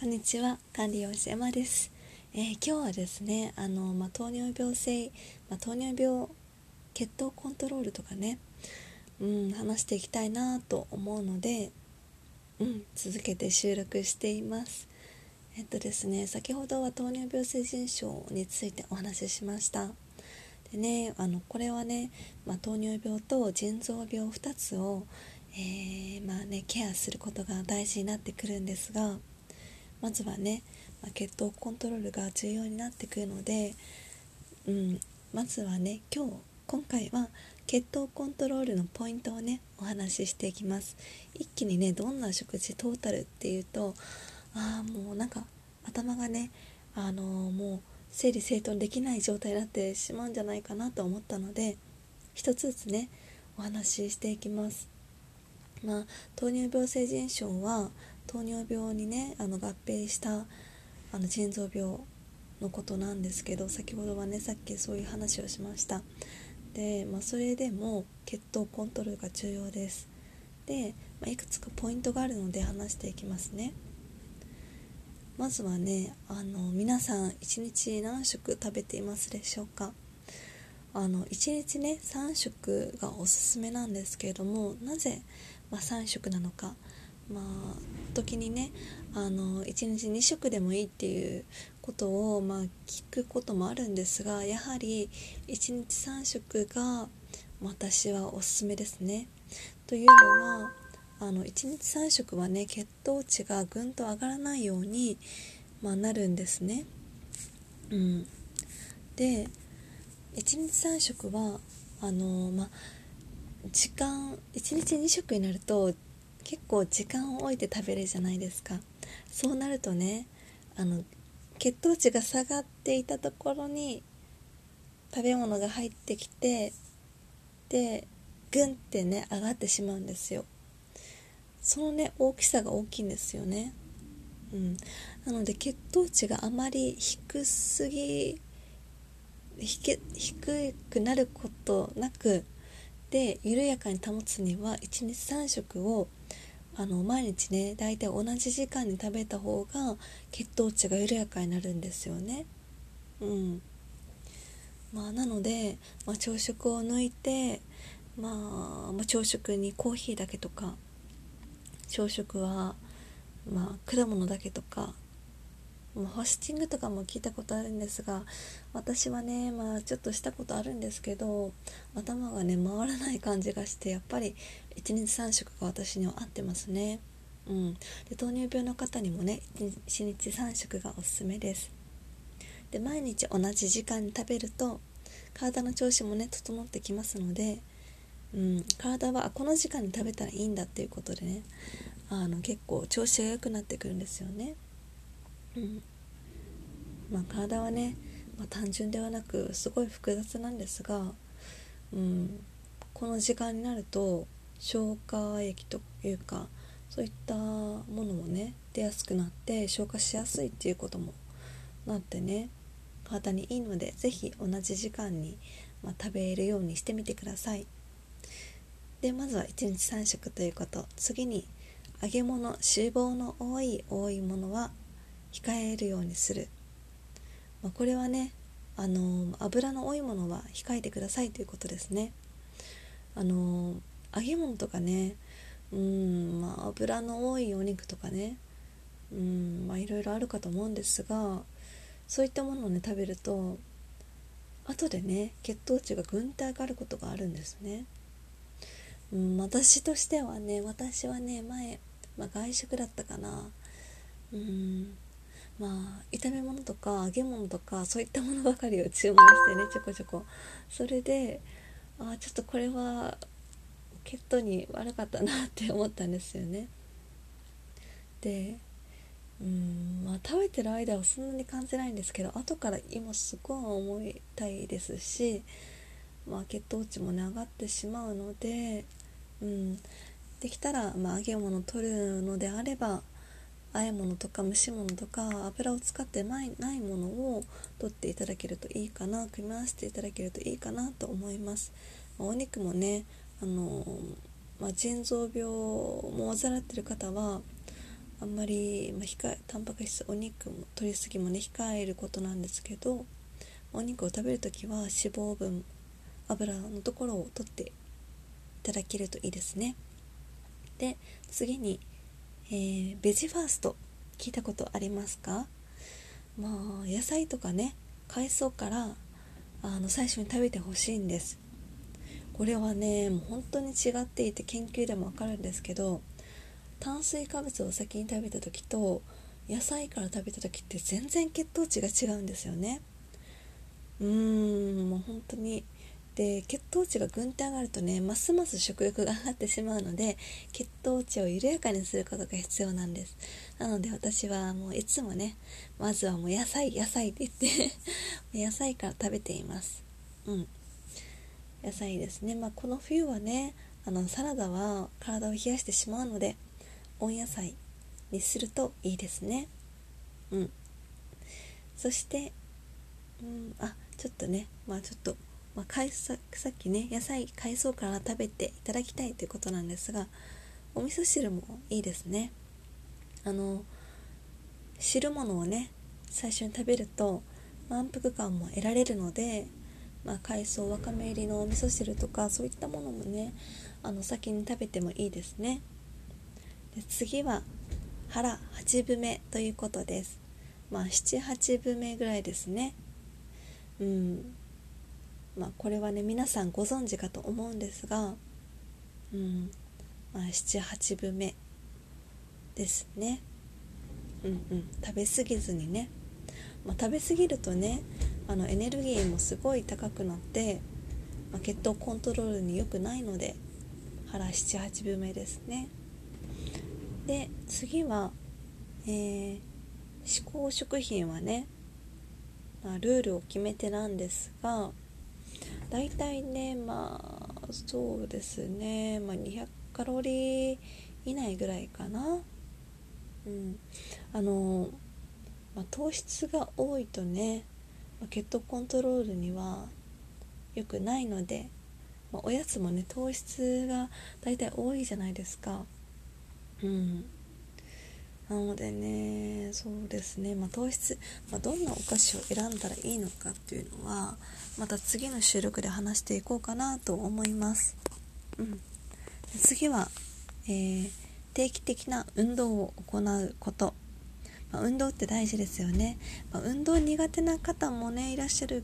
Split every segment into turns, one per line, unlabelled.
こんにちは管理栄養士山です、えー、今日はですねあの、まあ、糖尿病性、まあ、糖尿病血糖コントロールとかね、うん、話していきたいなと思うので、うん、続けて収録しています。えっとですね先ほどは糖尿病性腎症についてお話ししました。でねあのこれはね、まあ、糖尿病と腎臓病2つを、えー、まあね、ケアすることが大事になってくるんですがまずはね、まあ、血糖コントロールが重要になってくるので、うん、まずはね今日今回は血糖コントロールのポイントをねお話ししていきます。一気にねどんな食事トータルっていうとああもうなんか頭がねあのー、もう整理整頓できない状態になってしまうんじゃないかなと思ったので一つずつねお話ししていきます。まあ糖尿病性腎症は糖尿病にねあの合併したあの腎臓病のことなんですけど先ほどはねさっきそういう話をしました。で、まあ、それでも血糖コントロールが重要です。で、まあ、いくつかポイントがあるので話していきますね。まずはねあの皆さん1日何食食べていますでしょうか？あの1日ね3食がおすすめなんですけれどもなぜ、まあ、3食なのか？まあ時にねあの1日2食でもいいっていうことを、まあ、聞くこともあるんですがやはり1日3食が私はおすすめですね。というのはあの1日3食はね血糖値がぐんと上がらないように、まあ、なるんですね。うん、で1日3食はあのまあ時間1日2食になると結構時間を置いて食べるじゃないですか。そうなるとねあの血糖値が下がっていたところに食べ物が入ってきてでグンってね上がってしまうんですよ。そのね大きさが大きいんですよね。うん。なので血糖値があまり低すぎ低くなることなくで緩やかに保つには1日3食をあの毎日ね大体同じ時間に食べた方が血糖値が緩やかになるんですよね。うんまあ、なので、まあ、朝食を抜いて、まあ、まあ、朝食にコーヒーだけとか朝食は、まあ、果物だけとかファスティングとかも聞いたことあるんですが私はねまあちょっとしたことあるんですけど頭がね回らない感じがしてやっぱり1日3食が私には合ってますね。うん。で糖尿病の方にもね1日3食がおすすめです。で毎日同じ時間に食べると体の調子もね整ってきますので、うん、体はこの時間に食べたらいいんだっていうことでねあの結構調子が良くなってくるんですよね。うん。まあ、体はね、まあ、単純ではなくすごい複雑なんですが、うん、この時間になると消化液というかそういったものもね出やすくなって消化しやすいっていうこともなってね体にいいので是非同じ時間に、まあ、食べるようにしてみてください。でまずは1日3食ということ。次に揚げ物脂肪の多い多いものは控えるようにする、まあ、これはねあの油の多いものは控えてくださいということですね。あの揚げ物とかねうんまあ油の多いお肉とかねうんまあいろいろあるかと思うんですがそういったものをね食べると後でね血糖値がぐんと上がることがあるんですね。うん私としてはね私はね前、まあ、外食だったかな。うんまあ炒め物とか揚げ物とかそういったものばかりを注文してねちょこちょこ。それであちょっとこれは血糖に悪かったなって思ったんですよね。でうんまあ食べてる間はそんなに感じないんですけど後から今すごい重いたいですし、まあ、血糖値もね上がってしまうので、うん、できたら、まあ、揚げ物を取るのであれば和え物とか蒸し物とか油を使ってないものを取っていただけるといいかな組み合わせていただけるといいかなと思います、まあ、お肉もねあの、まあ、腎臓病も患ってる方はあんまり、まあ、控えタンパク質お肉も取りすぎもね控えることなんですけどお肉を食べる時は脂肪分油のところを取っていただけるといいですね。で次に、えー、ベジファースト聞いたことありますか？まあ野菜とかね海藻からあの最初に食べてほしいんです。これはねもう本当に違っていて研究でもわかるんですけど炭水化物を先に食べた時と野菜から食べた時って全然血糖値が違うんですよね。うーんもう本当にで血糖値がぐんと上がるとねますます食欲が上がってしまうので血糖値を緩やかにすることが必要なんです。なので私はもういつもねまずはもう野菜野菜って言って 野菜から食べています。うん。野菜ですね。まあこの冬はねあのサラダは体を冷やしてしまうので温野菜にするといいですね。うん。そしてうん。あちょっとね。まあちょっと、まあ、海ささっきね野菜海藻から食べていただきたいということなんですがお味噌汁もいいですね。あの汁物をね最初に食べると満腹感も得られるので、まあ、海藻わかめ入りのお味噌汁とかそういったものもねあの先に食べてもいいですね。で次は腹8分目ということです。まあ78分目ぐらいですね。うん。まあこれはね皆さんご存知かと思うんですがうんまあ78分目ですね。うんうん食べ過ぎずにね、まあ、食べ過ぎるとねあのエネルギーもすごい高くなって、まあ、血糖コントロールに良くないので腹78分目ですね。で次は、えー、嗜好食品はね、まあ、ルールを決めてなんですが大体ねまあそうですね、まあ、200カロリー以内ぐらいかな。うん。あの、まあ、糖質が多いとね、ま、血糖コントロールには良くないので、まあ、おやつもね糖質が大体多いじゃないですか。うん。なのでねそうですね、まあ、糖質、まあ、どんなお菓子を選んだらいいのかっていうのはまた次の収録で話していこうかなと思います、うん、次は、えー、定期的な運動を行うこと、ま、運動って大事ですよね、まあ、運動苦手な方もねいらっしゃる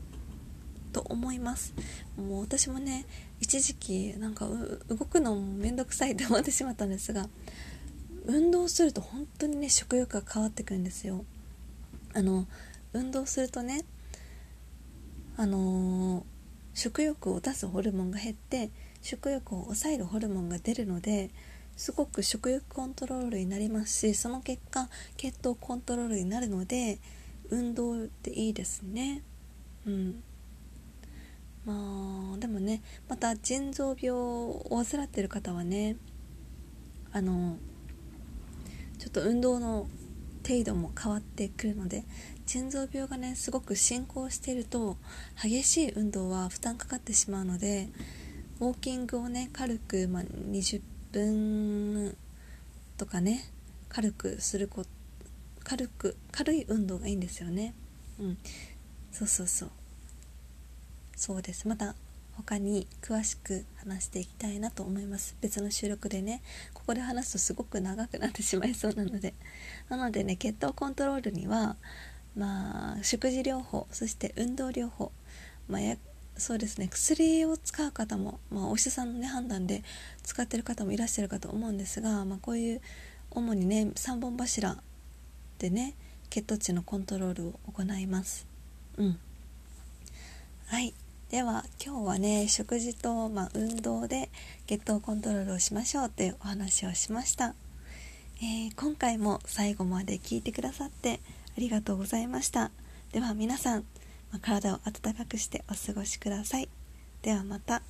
と思います。もう私もね一時期なんか動くのもめんどくさいって思ってしまったんですが運動すると本当にね食欲が変わってくるんですよ。あの運動するとねあのー、食欲を出すホルモンが減って食欲を抑えるホルモンが出るのですごく食欲コントロールになりますしその結果血糖コントロールになるので運動っていいですね。うん。まあでもねまた腎臓病を患ってる方はねあのちょっと運動の程度も変わってくるので腎臓病がねすごく進行していると激しい運動は負担かかってしまうのでウォーキングをね軽く、まあ、20分とかね軽くするこ軽く軽い運動がいいんですよね。うん。そうそうそう。そうです。また他に詳しく話していきたいなと思います。別の収録でねここで話すとすごく長くなってしまいそうなので。なのでね血糖コントロールにはまあ食事療法そして運動療法、まあ、そうですね薬を使う方も、まあ、お医者さんの、ね、判断で使ってる方もいらっしゃるかと思うんですが、まあ、こういう主にね3本柱でね血糖値のコントロールを行います。うん。はい。では今日はね食事と、まあ、運動で血糖コントロールをしましょうというお話をしました、えー、今回も最後まで聞いてくださってありがとうございました。では皆さん、ま、体を温かくしてお過ごしください。ではまた。